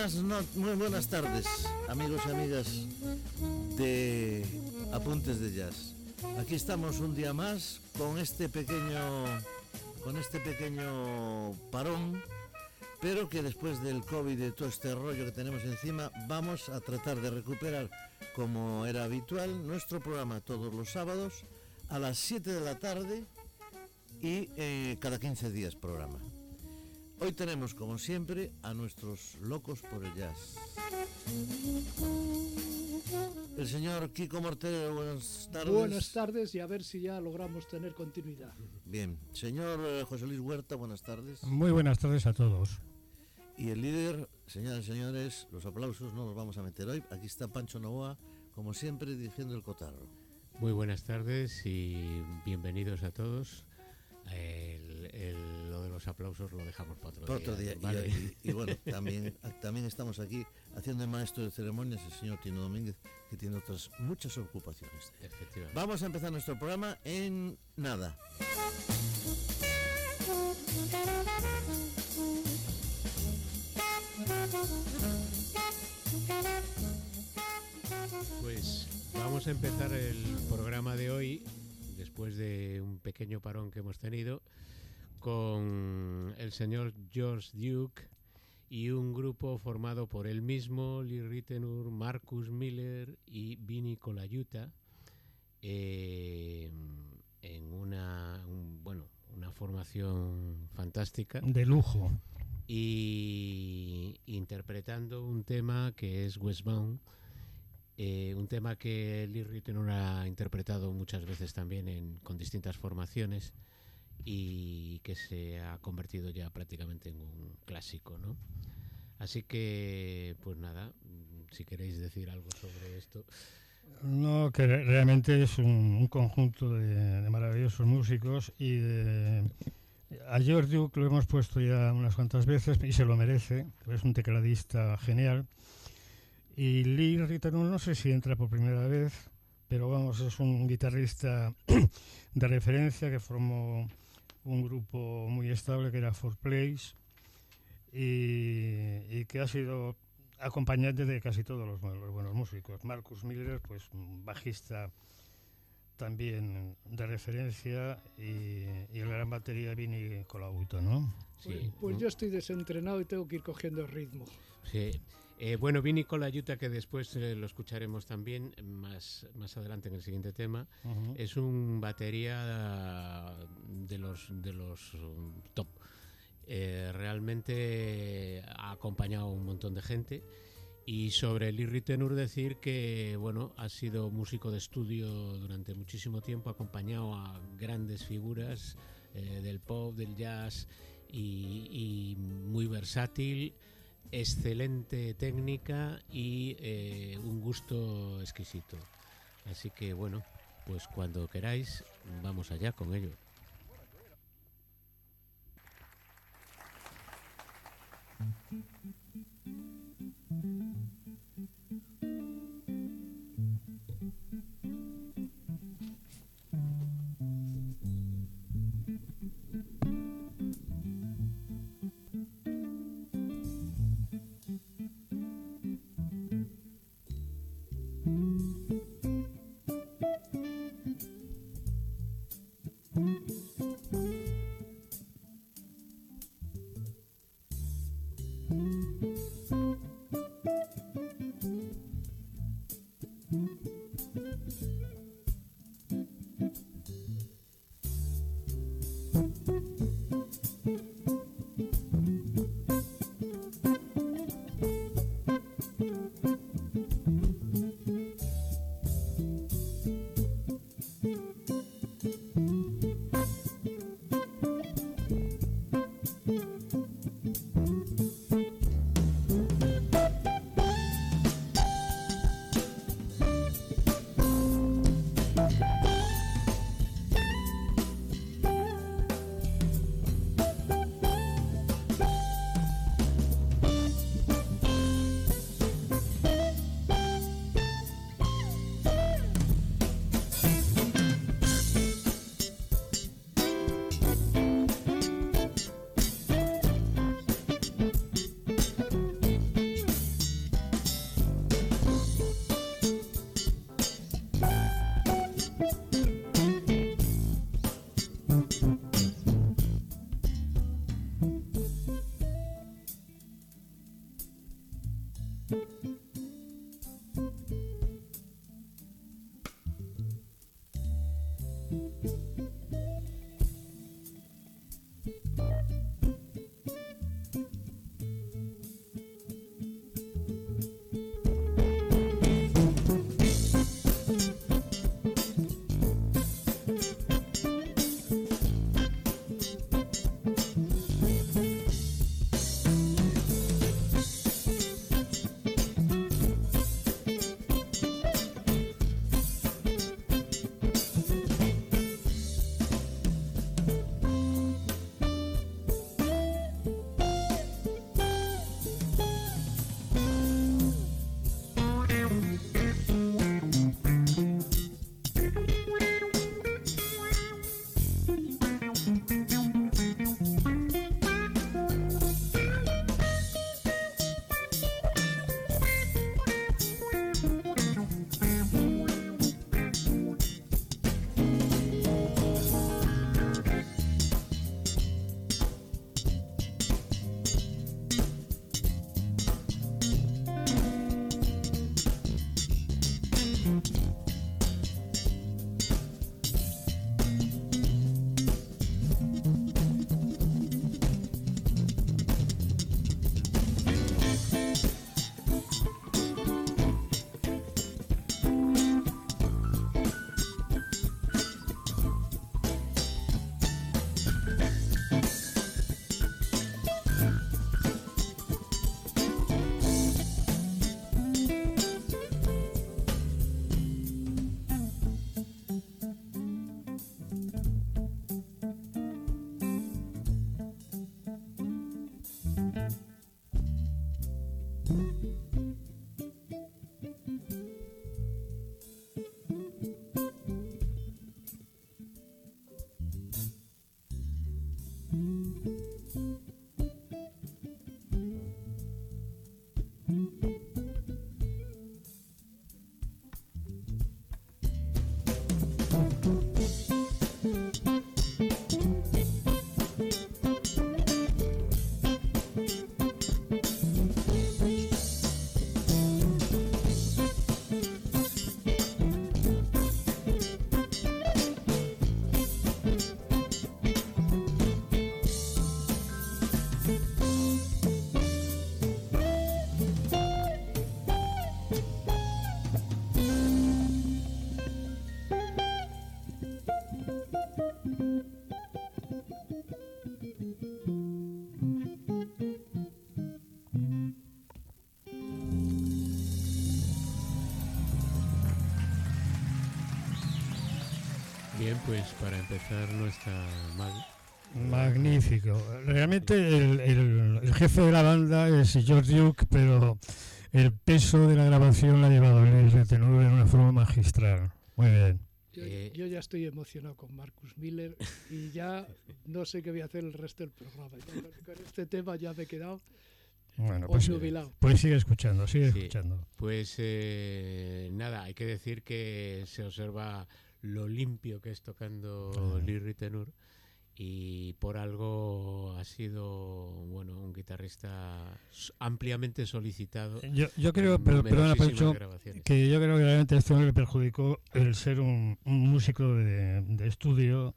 Buenas, muy buenas tardes, amigos y amigas de Apuntes de Jazz. Aquí estamos un día más con este pequeño con este pequeño parón, pero que después del COVID y de todo este rollo que tenemos encima, vamos a tratar de recuperar como era habitual nuestro programa todos los sábados a las 7 de la tarde y eh, cada 15 días programa. Hoy tenemos, como siempre, a nuestros locos por el jazz. El señor Kiko Mortero, buenas tardes. Buenas tardes y a ver si ya logramos tener continuidad. Bien. Señor eh, José Luis Huerta, buenas tardes. Muy buenas tardes a todos. Y el líder, señoras y señores, los aplausos no los vamos a meter hoy. Aquí está Pancho Novoa, como siempre, dirigiendo el cotarro. Muy buenas tardes y bienvenidos a todos los aplausos lo dejamos para otro día. Y, bueno, también, también estamos aquí haciendo el maestro de ceremonias, el señor Tino Domínguez, que tiene otras muchas ocupaciones. Vamos a empezar nuestro programa en nada. Pues vamos a empezar el programa de hoy después de un pequeño parón que hemos tenido, con el señor George Duke y un grupo formado por él mismo, Lee Rittenur, Marcus Miller y Vinny Colaiuta, eh, en una, bueno, una formación fantástica. De lujo. Y interpretando un tema que es Westbound eh, un tema que Lee Ritenour ha interpretado muchas veces también en, con distintas formaciones y que se ha convertido ya prácticamente en un clásico, ¿no? Así que, pues nada, si queréis decir algo sobre esto. No, que realmente es un, conjunto de, maravillosos músicos y a George Duke lo hemos puesto ya unas cuantas veces y se lo merece, es un tecladista genial y Lee Ritenour no sé si entra por primera vez, pero vamos, es un guitarrista de referencia que formó un grupo muy estable que era Four Place y, que ha sido acompañante de casi todos los, los, buenos músicos. Marcus Miller, pues bajista también de referencia y, y el gran batería Vini Colauto, ¿no? Sí. Pues, pues, yo estoy desentrenado y tengo que ir cogiendo ritmo. Sí. Eh, bueno, Vini Colaiuta, que después eh, lo escucharemos también más, más adelante en el siguiente tema, es un batería de los, de los top. Eh, realmente ha acompañado a un montón de gente. Y sobre Lee Ritenour decir que bueno, ha sido músico de estudio durante muchísimo tiempo, ha acompañado a grandes figuras eh, del pop, del jazz y, muy versátil, excelente técnica y eh, un gusto exquisito. Así que bueno, pues cuando queráis, vamos allá con ello. Bye. Pues para empezar no está mal. Magnífico. Realmente el, jefe de la banda es George Duke, pero el peso de la grabación la ha llevado Luis Retenue en una forma magistral. Muy bien. Eh, yo, ya estoy emocionado con Marcus Miller y ya no sé qué voy a hacer el resto del programa. Con este tema ya me he quedado bueno, pues, pues, sigue escuchando, sigue escuchando. Pues eh, nada, hay que decir que se observa lo limpio que es tocando uh Lee Tenur y por algo ha sido bueno un guitarrista ampliamente solicitado. Yo, yo creo, pero, perdona, que yo creo que realmente esto le perjudicó el ser un, un músico de, de estudio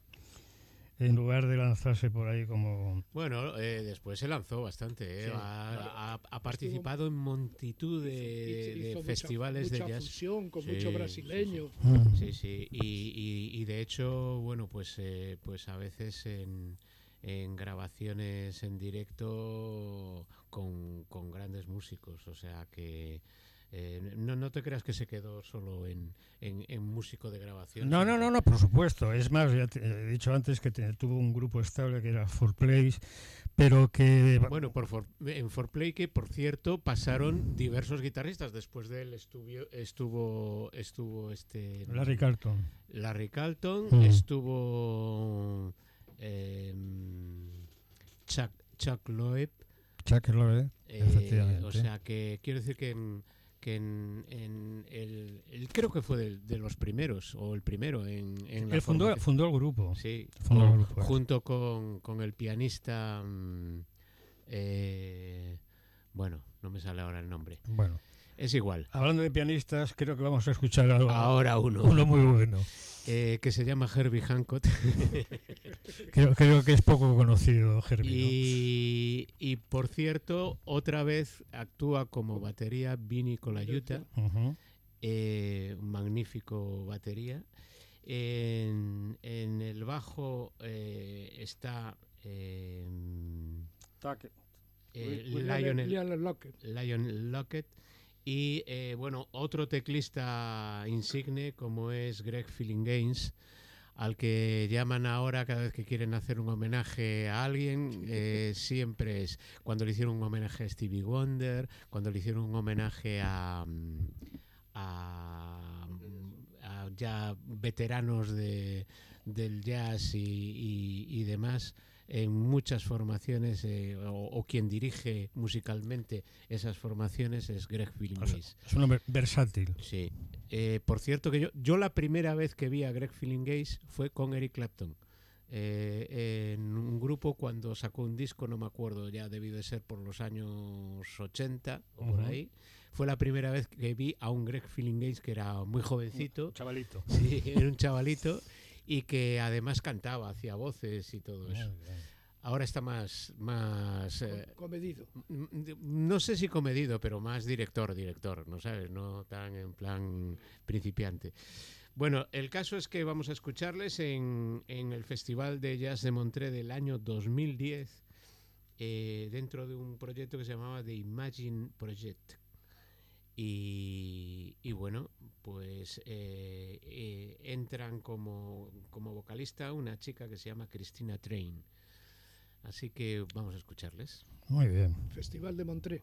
en lugar de lanzarse por ahí como... Bueno, eh, después se lanzó bastante, ¿eh? ha, participado en multitud de, festivales de jazz. Fusión, con mucho brasileño. Sí, sí, Y, y, de hecho, bueno, pues, eh, pues a veces en, en grabaciones en directo con, con grandes músicos, o sea que... Eh, no, no te creas que se quedó solo en, en, músico de grabación. No, no, no, no, por supuesto. Es más, ya he dicho antes que tuvo un grupo estable que era For Plays, pero que... Bueno, por en For Play que, por cierto, pasaron diversos guitarristas. Después de él estuvo, estuvo, estuvo este... Larry Carlton. Larry Carlton, mm. estuvo em, Chuck, Chuck Loeb. Chuck Loeb, eh, efectivamente. O sea que quiero decir que que en, en el, el- creo que fue de, de los primeros o el primero en, en la Él fundó, fundó el grupo. Sí, fundó el grupo. junto con, con el pianista mm, eh, bueno, no me sale ahora el nombre. Bueno, Es igual. hablando de pianistas, creo que vamos a escuchar algo, Ahora uno. uno muy bueno. eh, que se llama Herbie Hancock. Creo, creo que es poco conocido, Herbie. ¿no? y, por cierto, otra vez actúa como batería Vini Colaiuta. Ujú. eh, un magnífico batería. En, en el bajo eh, está eh, eh, William- Lionel, Lionel Lockett. Lionel Lockett y eh, bueno otro teclista insigne como es Greg Gaines al que llaman ahora cada vez que quieren hacer un homenaje a alguien eh, siempre es cuando le hicieron un homenaje a Stevie Wonder cuando le hicieron un homenaje a mm, a, a ya veteranos de, del jazz y, y- y demás en muchas formaciones eh, o, o quien dirige musicalmente esas formaciones es Greg O sea, Phillingays. es un hombre versátil. Sí. Eh, por cierto que yo, yo la primera vez que vi a Greg Phillingays fue con Eric Clapton. eh, en un grupo cuando sacó un disco, no me acuerdo, ya debió de ser por los años 80 o por Ujú. ahí. Fue la primera vez que vi a un Greg Phillingays que era muy jovencito, Chavalito. sí, era un chavalito y que además cantaba, hacía voces y todo eso. Ahora está más, más eh, comedido. no sé si comedido, pero más director, director, ¿no sabes? No tan en plan principiante. Bueno, el caso es que vamos a escucharles en, en el Festival de Jazz de Montré del año 2010, eh, dentro de un proyecto que se llamaba The Imagine Project. Y, y bueno, pues eh, eh, entran como, como vocalista una chica que se llama Cristina Train. Así que vamos a escucharles. Muy bien. Festival de Montré.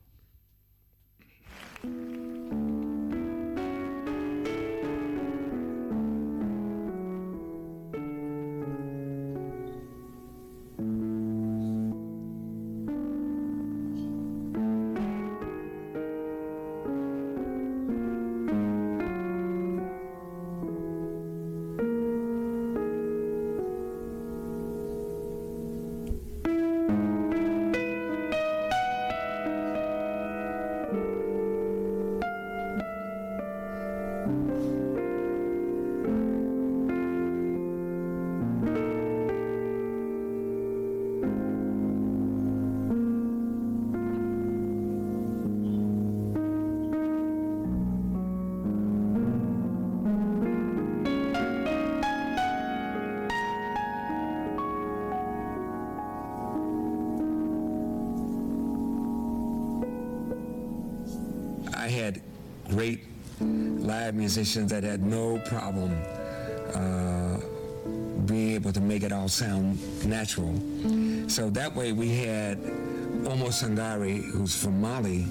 Musicians that had no problem uh, being able to make it all sound natural. So that way we had Omo Sangari, who's from Mali,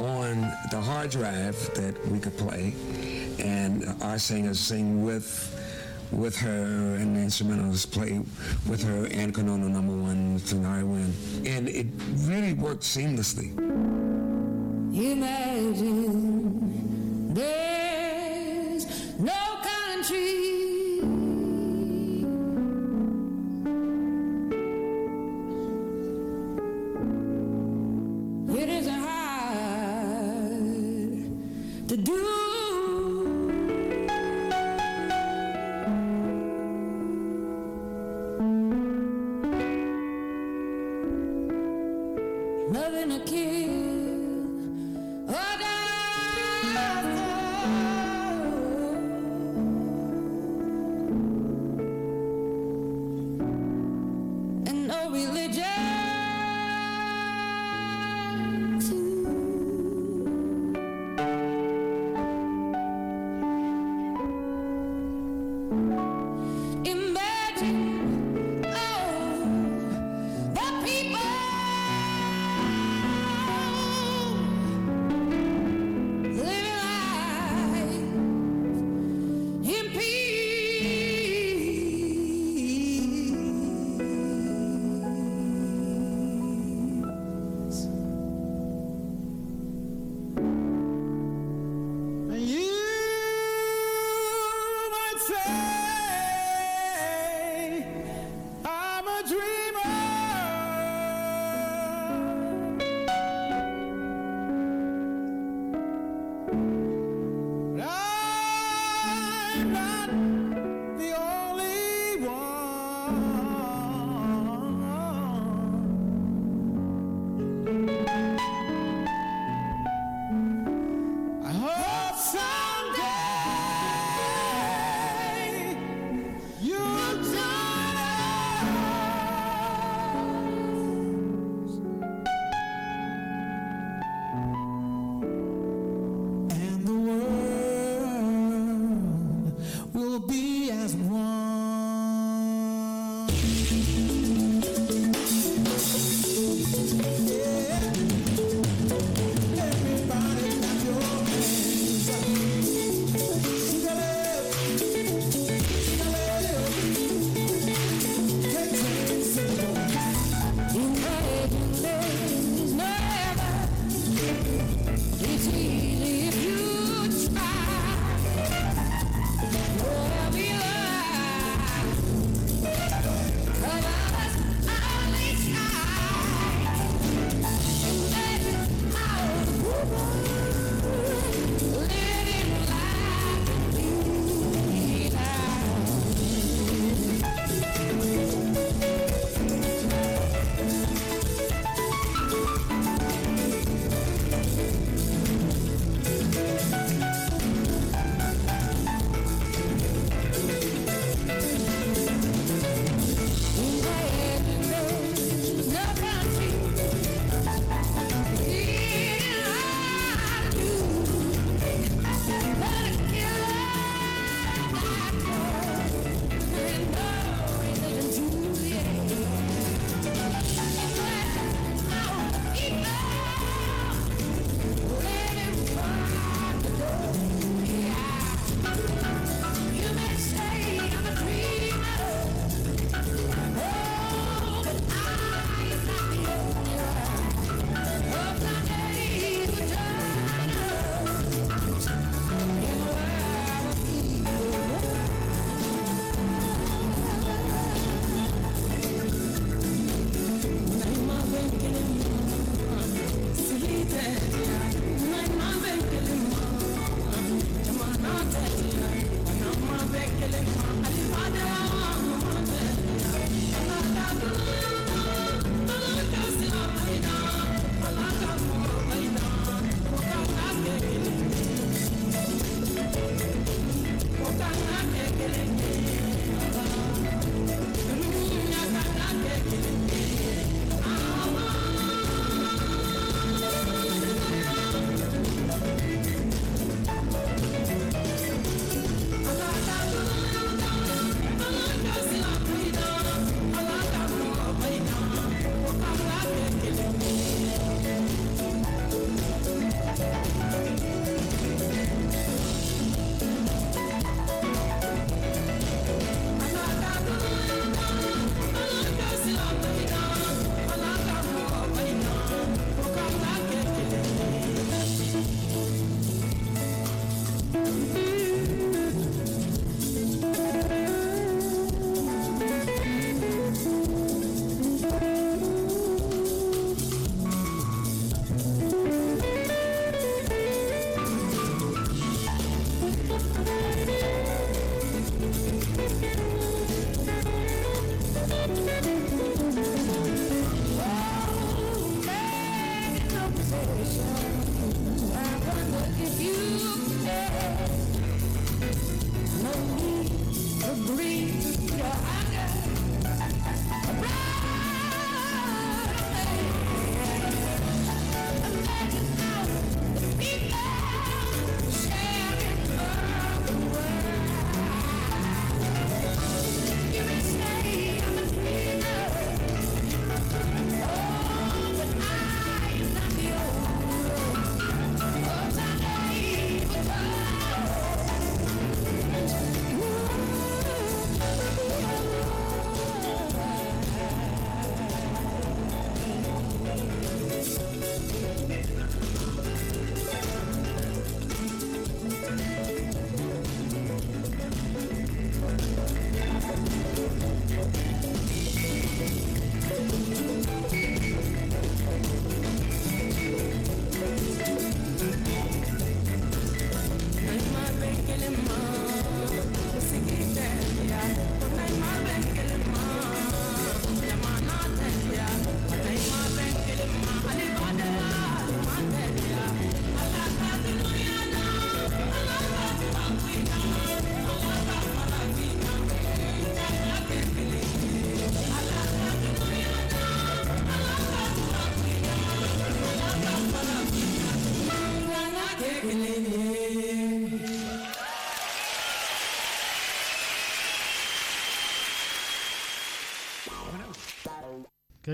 on the hard drive that we could play, and our singers sing with with her, and the instrumentalists play with her, and Konono number one, Sangari win, and it really worked seamlessly.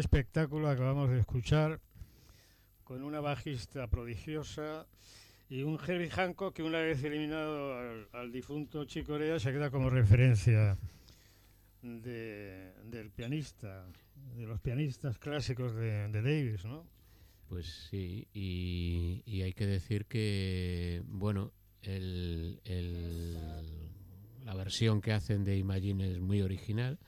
Espectáculo acabamos de escuchar con una bajista prodigiosa y un Herbie Hancock que una vez eliminado al, al difunto Chico Corea se queda como referencia de- del pianista, de los pianistas clásicos de, de Davis, ¿no? Pues sí, y, y hay que decir que, bueno, el, el- la versión que hacen de Imagine es muy original,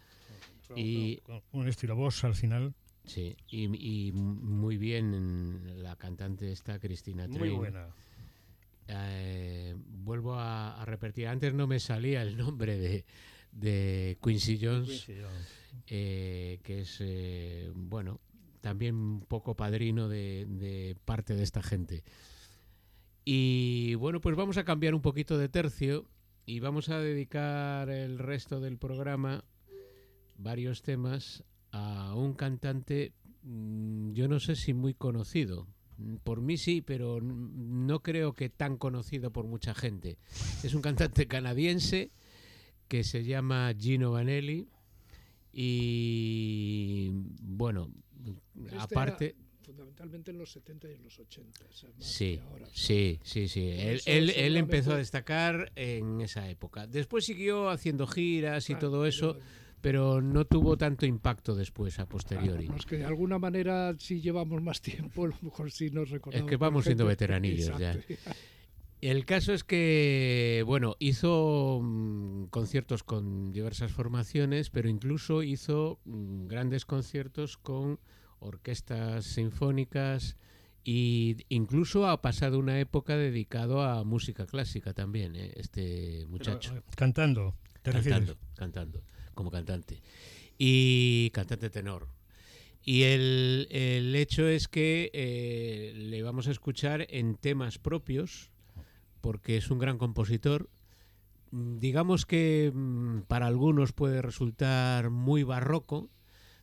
Y- con un estilo boss al final, sí, y, y muy bien la cantante esta, Cristina muy Train. buena. Eh, vuelvo a, a repetir, antes no me salía el nombre de, de Quincy Jones, Quincy Jones. eh, que es, eh, bueno, también un poco padrino de, de parte de esta gente. Y bueno, pues vamos a cambiar un poquito de tercio y vamos a dedicar el resto del programa, varios temas, a un cantante, mm, yo no sé si muy conocido. Mm, Por mí sí, pero no creo que tan conocido por mucha gente. Es un cantante canadiense que se llama Gino Vanelli y bueno, Este aparte... era fundamentalmente en los 70 y en los 80. o sea, más Sí, ahora. sí, sí, sí. Él, él- él empezó a destacar en esa época. Después siguió haciendo giras y Claro, todo eso, pero- pero no tuvo tanto impacto después a posteriori. Los que de alguna manera si llevamos más tiempo, a lo mejor sí nos recordamos. que vamos siendo gente- veteranillos ya. Exacto. El caso es que, bueno, hizo mm, conciertos con diversas formaciones, pero incluso hizo mm, grandes conciertos con orquestas sinfónicas y incluso ha pasado una época dedicado a música clásica también, ¿eh? este Pero, muchacho. eh, cantando, te refieres. cantando, cantando, como cantante. Y cantante tenor. Y el, el hecho es que eh, le vamos a escuchar en temas propios, porque es un gran compositor. Digamos que mm, para algunos puede resultar muy barroco.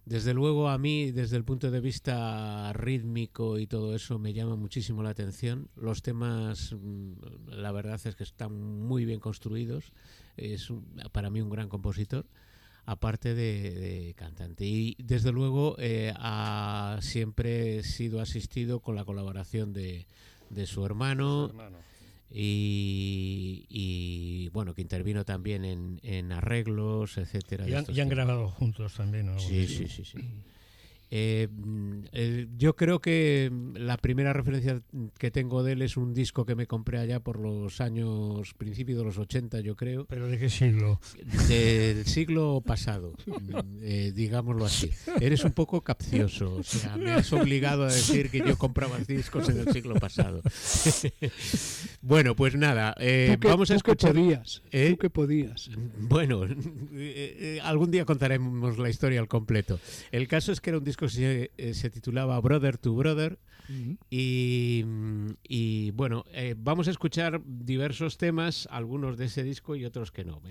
Desde luego a mí, desde el punto de vista rítmico y todo eso, me llama muchísimo la atención. Los temas, mm, la verdad es que están muy bien construidos. Es para mí un gran compositor, aparte de, de cantante. Y desde luego eh, ha siempre sido asistido con la colaboración de, de su hermano Hermano. y, y, bueno, que intervino también en, en arreglos, etcétera. Y han, y han grabado juntos también. ¿no? Sí, sí, sí, sí. Eh, mm, eh, yo creo que mm, la primera referencia que tengo de él es un disco que me compré allá por los años, principios de los 80, yo creo, ¿Pero de qué siglo? del siglo pasado, mm, eh, digámoslo así. Eres un poco capcioso, o sea, me has obligado a decir que yo compraba discos en el siglo pasado. bueno, pues nada, eh, Tú vamos a tú que escuchar... podías. ¿Eh? Tú que podías. Bueno, eh, eh, algún día contaremos la historia al completo. El caso es que era un disco se, eh, se titulaba Brother to Brother y, y, bueno, eh, vamos a escuchar diversos temas, algunos de ese disco y otros que no.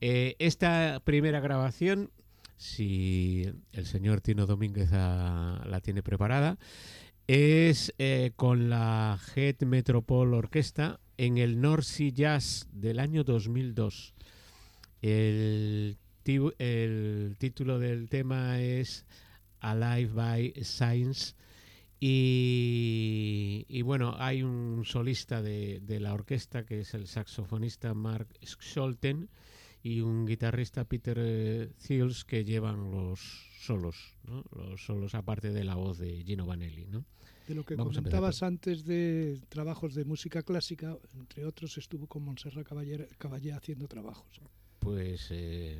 ¿eh? Esta primera grabación, si el señor Tino Domínguez la tiene preparada, es con la Head Metropole Orquesta en el North Sea Jazz del año 2002. El, ti- el título del tema es Alive by Science y, y bueno, hay un solista de, de la orquesta que es el saxofonista Mark Scholten y un guitarrista Peter eh, Thiels que llevan los solos, ¿no? los solos aparte de la voz de Gino Vanelli. ¿no? De lo que Vamos comentabas antes de trabajos de música clásica, entre otros estuvo con Montserrat Caballé, Caballé haciendo trabajos. Pues eh,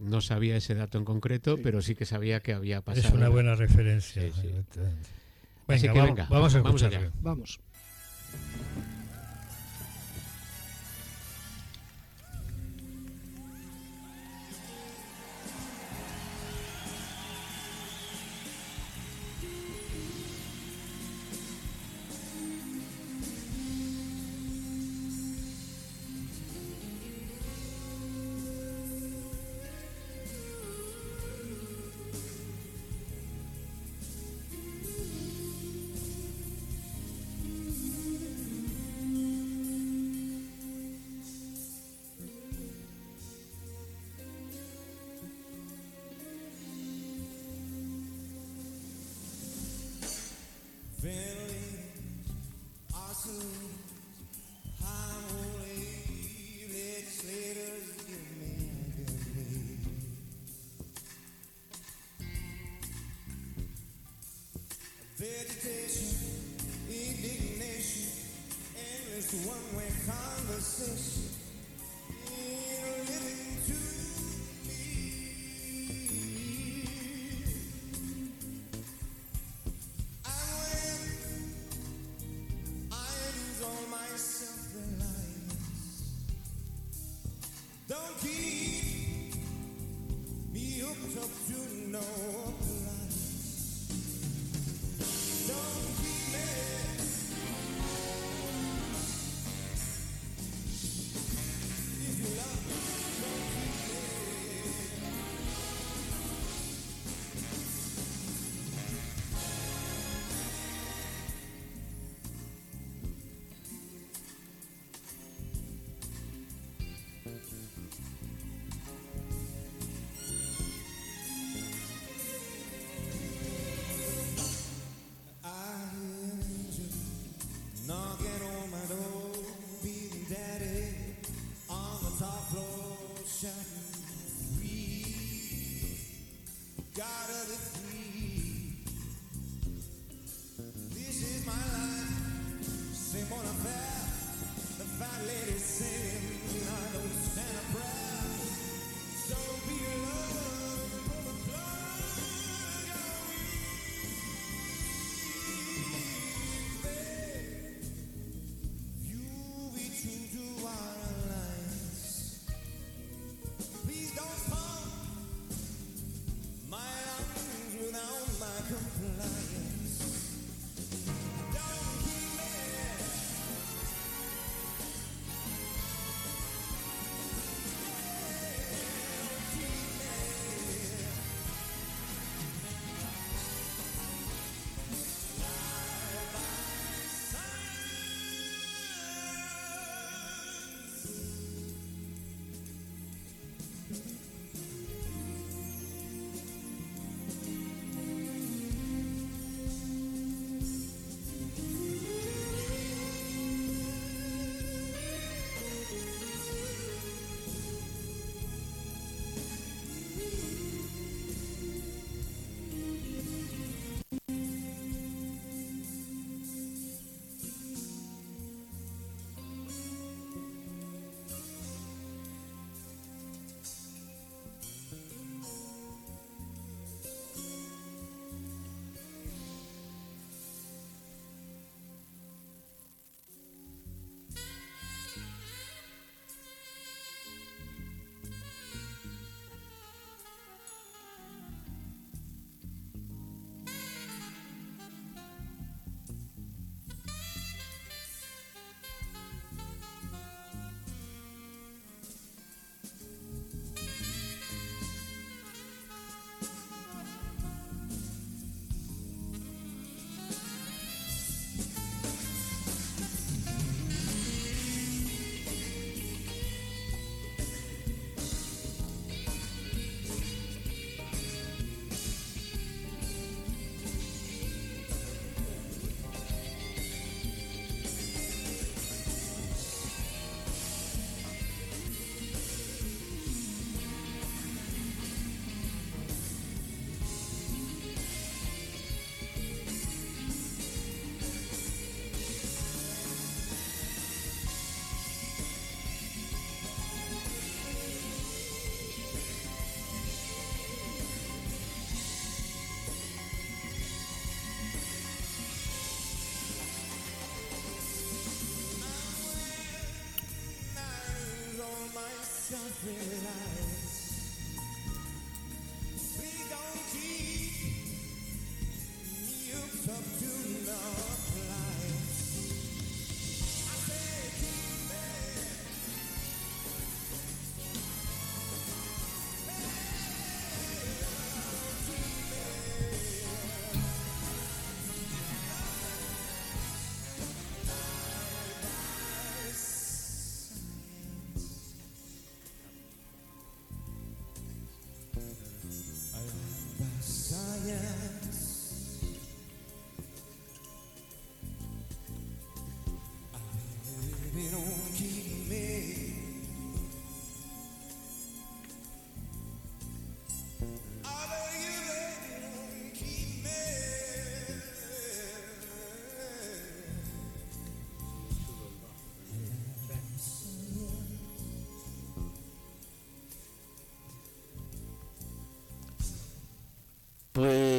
no sabía ese dato en concreto, Sí. pero sí que sabía que había pasado. Es una buena referencia. Sí, sí. efectivamente. Así Venga, que va- venga, vamos a vamos allá. Vamos. Vegetation, indignation, endless one-way conversation.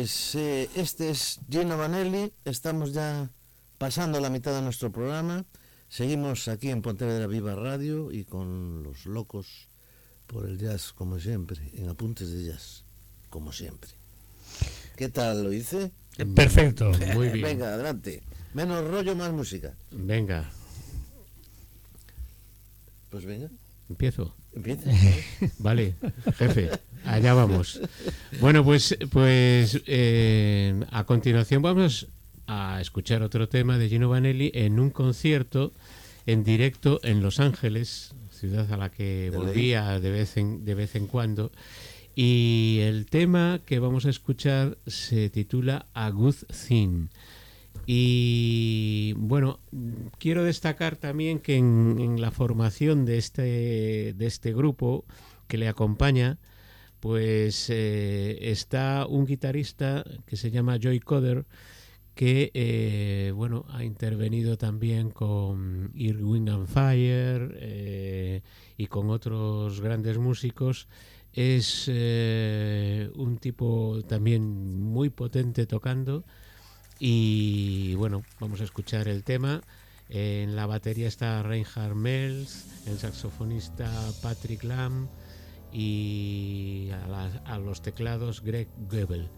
Pues eh, este es Gino Vanelli, estamos ya pasando la mitad de nuestro programa, seguimos aquí en Pontevedra Viva Radio y con los locos por el jazz como siempre, en Apuntes de Jazz, como siempre. ¿Qué tal lo hice? Perfecto. Muy bien. Venga, adelante. Menos rollo, más música. Venga, Pues venga, empiezo. Empieza. Vale, jefe, allá vamos. Bueno, pues, pues eh, a continuación vamos a escuchar otro tema de Gino Vanelli en un concierto en directo en Los Ángeles, ciudad a la que volvía de vez en, de vez en cuando. Y el tema que vamos a escuchar se titula A Good Thing. Y bueno, quiero destacar también que en, la formación de este, de este grupo que le acompaña, pues eh, está un guitarrista que se llama Joy Coder, que eh, bueno ha intervenido también con Irwin and Fire eh, y con otros grandes músicos. Es un tipo también muy potente tocando. Y bueno, vamos a escuchar el tema. En la batería está Reinhard Mels, el saxofonista Patrick Lamb y a, a los teclados Greg Goebel.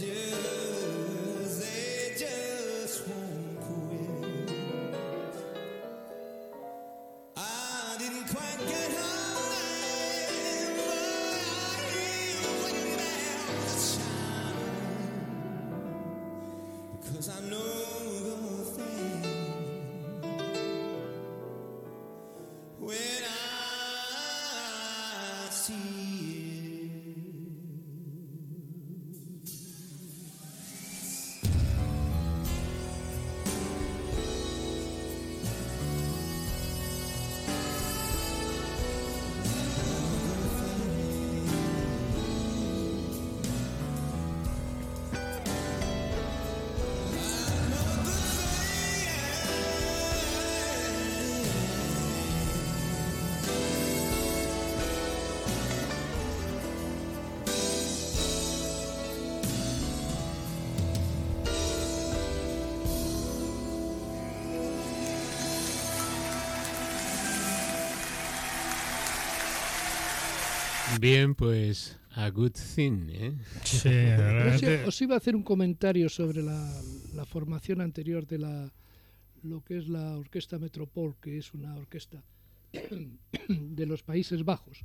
Yeah. Bien, pues a good thing, ¿eh? Sí, Os i- realmente. os iba a hacer un comentario sobre la, la formación anterior de la lo que es la Orquesta Metropol, que es una orquesta de los Países Bajos.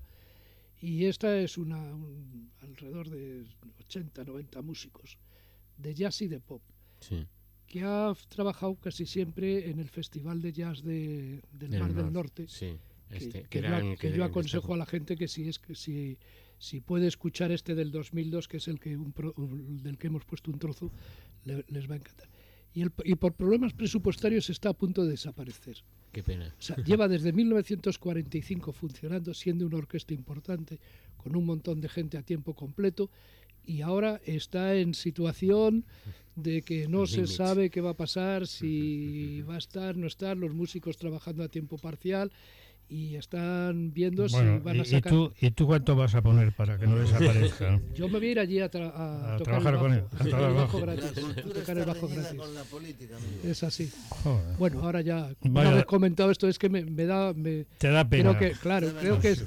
Y esta es una un- alrededor de 80, 90 músicos de jazz y de pop, Sí. que ha trabajado casi siempre en el Festival de Jazz de- del Del Mar del Norte, Norte, Sí. Que, Este, que era yo, que que- yo que aconsejo a la gente que si es que si, si puede escuchar este del 2002 que es el que un pro- del que hemos puesto un trozo le- les va a encantar. Y, el- y por problemas presupuestarios está a punto de desaparecer. Qué pena. o sea, lleva desde 1945 funcionando siendo una orquesta importante con un montón de gente a tiempo completo y ahora está en situación de que no se sabe qué va a pasar, si va a estar, no estar, los músicos trabajando a tiempo parcial y están viendo Bueno, si van y, a y sacar... tú, ¿y tú cuánto vas a poner para que no desaparezca? Yo me voy a ir allí a, tra- a A tocar trabajar el con él, a tocar el bajo gratis, a tocar el bajo gratis. con la política, amigo. Es así. Joder, Bueno, ahora ya, una vez comentado esto, es que me, me da... Me, te da pena. creo que, claro, creo que es,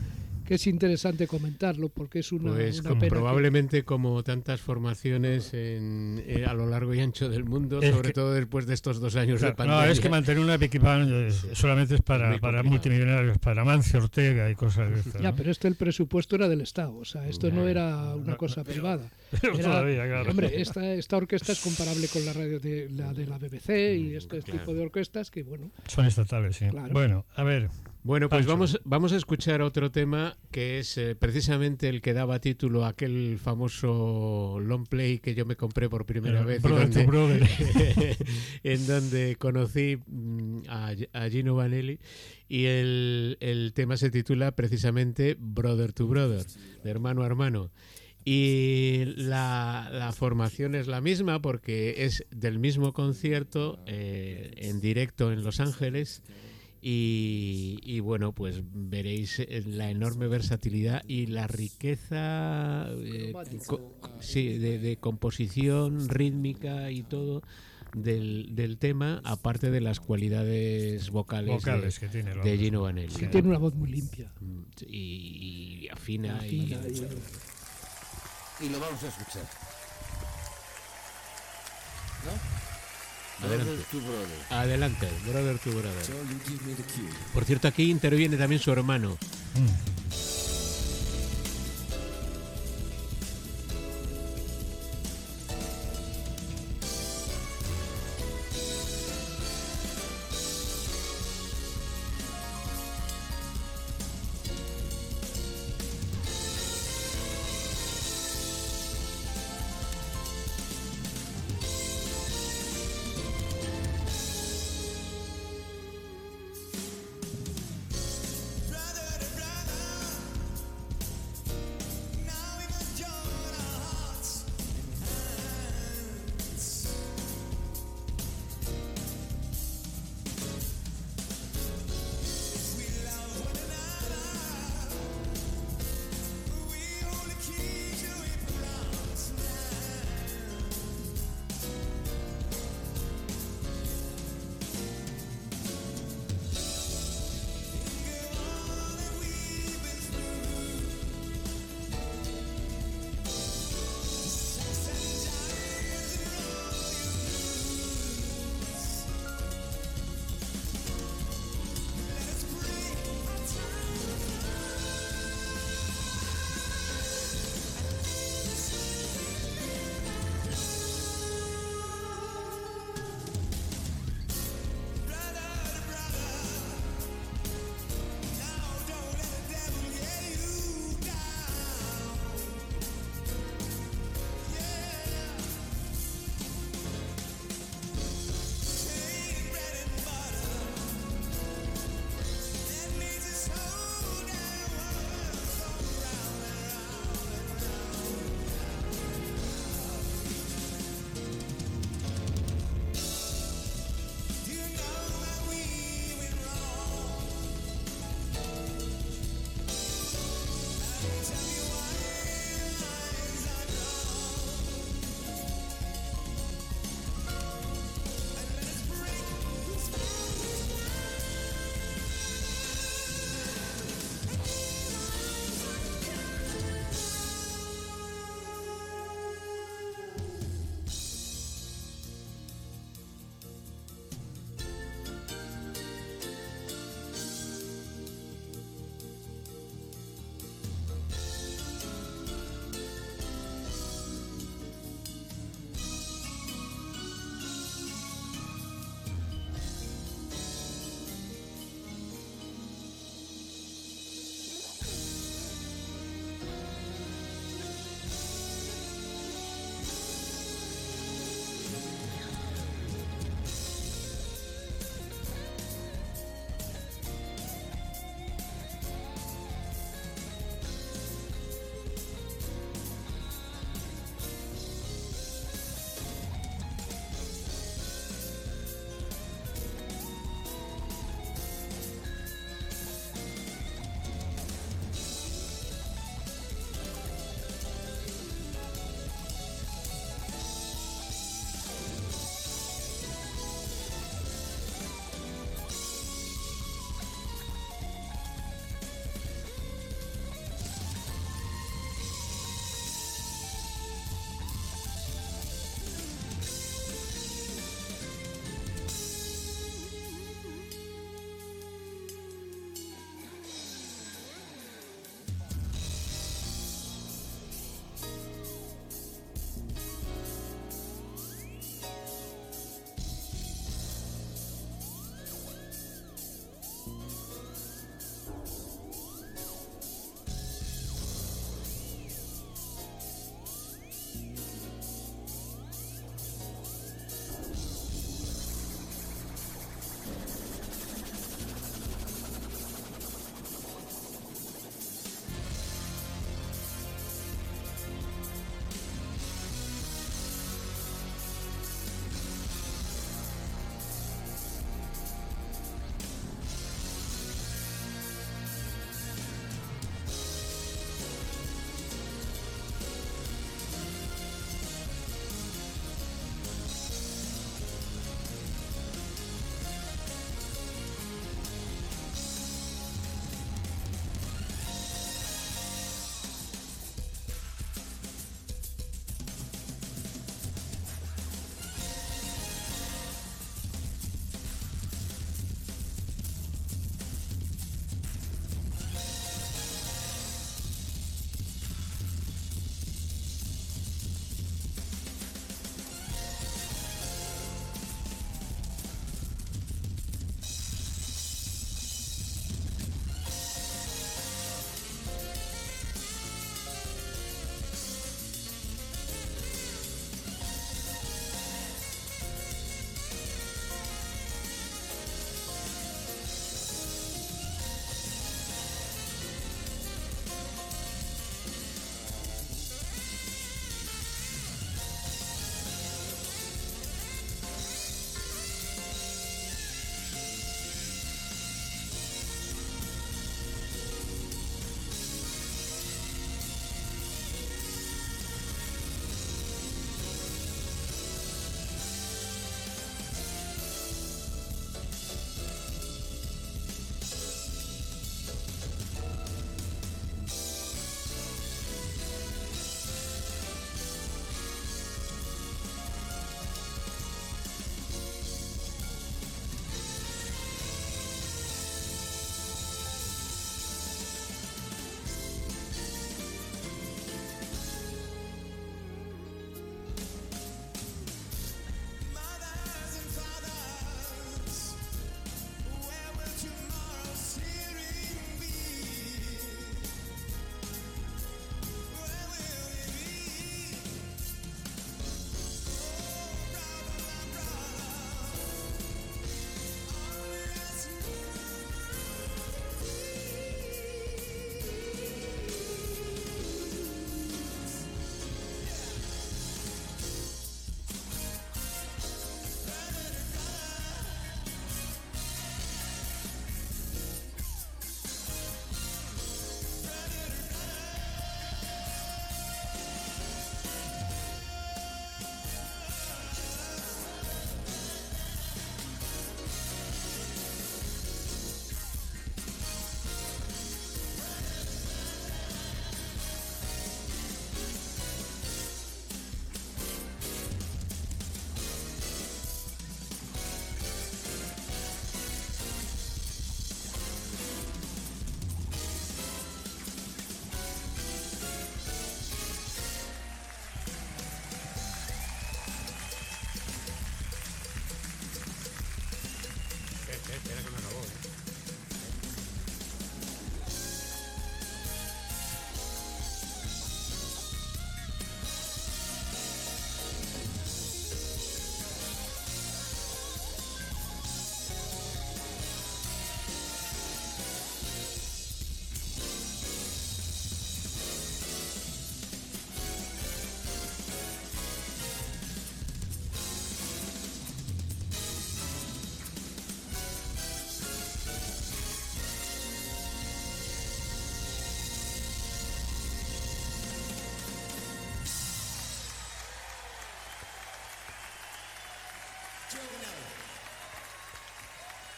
que es interesante comentarlo porque es una, Pues una como pena que- probablemente como tantas formaciones en- eh, a lo largo y ancho del mundo, Es sobre que- todo después de estos dos años de Claro, pandemia. no, es que mantener una eh, solamente es para, para multimillonarios, para Mancio Ortega y cosas de estas. Ya, ¿no? pero este el presupuesto era del Estado, o sea, esto no Ya. era una cosa privada. Pero Era- todavía, claro. Hombre, esta, esta orquesta es comparable con la radio de la, de la BBC y este claro. tipo de orquestas que, bueno, Son estatales, sí. Claro. Bueno, a ver, Bueno, pues vamos, vamos a escuchar otro tema que es eh, precisamente el que daba título a aquel famoso long play que yo me compré por primera vez. brother to donde- brother. en donde conocí mm, a, a Gino Vanelli y el, el tema se titula precisamente Brother to Brother, de hermano a hermano. Y la, la formación es la misma porque es del mismo concierto eh, en directo en Los Ángeles. Y, y bueno, pues veréis eh, la enorme versatilidad y la riqueza eh, sí, de, de composición rítmica y todo del, del tema, aparte de las cualidades vocales, vocales de, que tiene. de. Gino Vanelli. que tiene una voz muy limpia. Mm, Y, y afina Fina y, y- Y lo vamos a escuchar. ¿No? Adelante. Brother to brother. Adelante, brother to brother. Por cierto, aquí interviene también su hermano. Mm.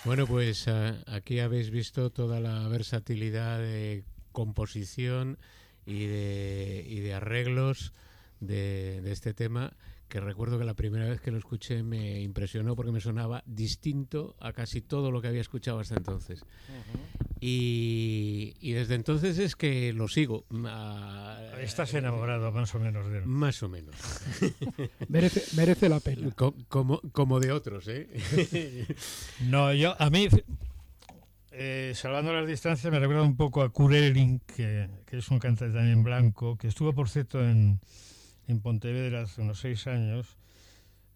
Bueno, pues ah, aquí habéis visto toda la versatilidad de composición y de, y de arreglos de, de este tema que recuerdo que la primera vez que lo escuché me impresionó porque me sonaba distinto a casi todo lo que había escuchado hasta entonces. y, y desde entonces es que lo sigo. ah, Estás enamorado más o menos de él. Más o menos. Merece, merece la pena. Co- como, como de otros, ¿eh? No, yo, a mí, eh, salvando las distancias, me recuerda un poco a Kurelin, que, que es un cantante también blanco, que estuvo, por cierto, en, en Pontevedra hace unos seis años,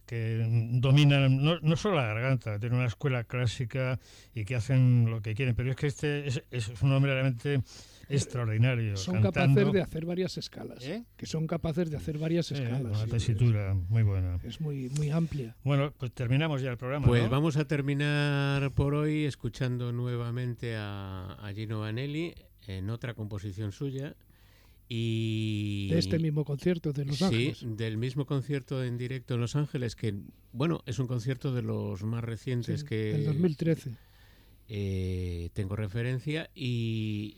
que dominan no, no solo la garganta, tienen una escuela clásica y que hacen lo que quieren, pero es que este es, es un hombre realmente extraordinario. Son cantando. capaces de hacer varias escalas. ¿Eh? Que son capaces de hacer varias Sí, escalas. una sí, tesitura muy buena. Es, muy, muy amplia. Bueno, pues terminamos ya el programa. Pues ¿no? vamos a terminar por hoy escuchando nuevamente a, a Gino Vanelli en otra composición suya. Y De este mismo concierto de Los sí, Ángeles. del mismo concierto en directo en Los Ángeles, que bueno, es un concierto de los más recientes Sí, que del 2013. Eh, tengo referencia y,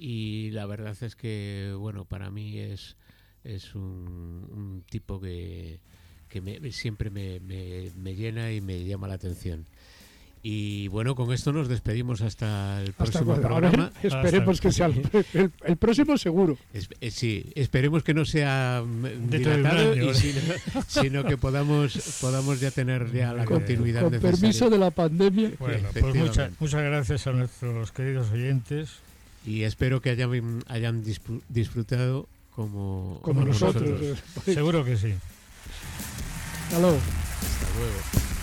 la verdad es que bueno, para mí es, es un, tipo que, que me- siempre me- me llena y me llama la atención. Y bueno, con esto nos despedimos hasta el Hasta próximo programa. esperemos que sea el, el- el próximo seguro. Es- eh, sí, esperemos que no sea mm, dilatado, año, y ¿eh? sino, sino que podamos, podamos ya tener ya la Con- continuidad Con necesaria. permiso de la pandemia. Bueno, pues muchas, muchas gracias a nuestros queridos oyentes. Y espero que hayan, hayan disfrutado como, Como nosotros. nosotros. Seguro que sí. Hasta luego. Hasta luego.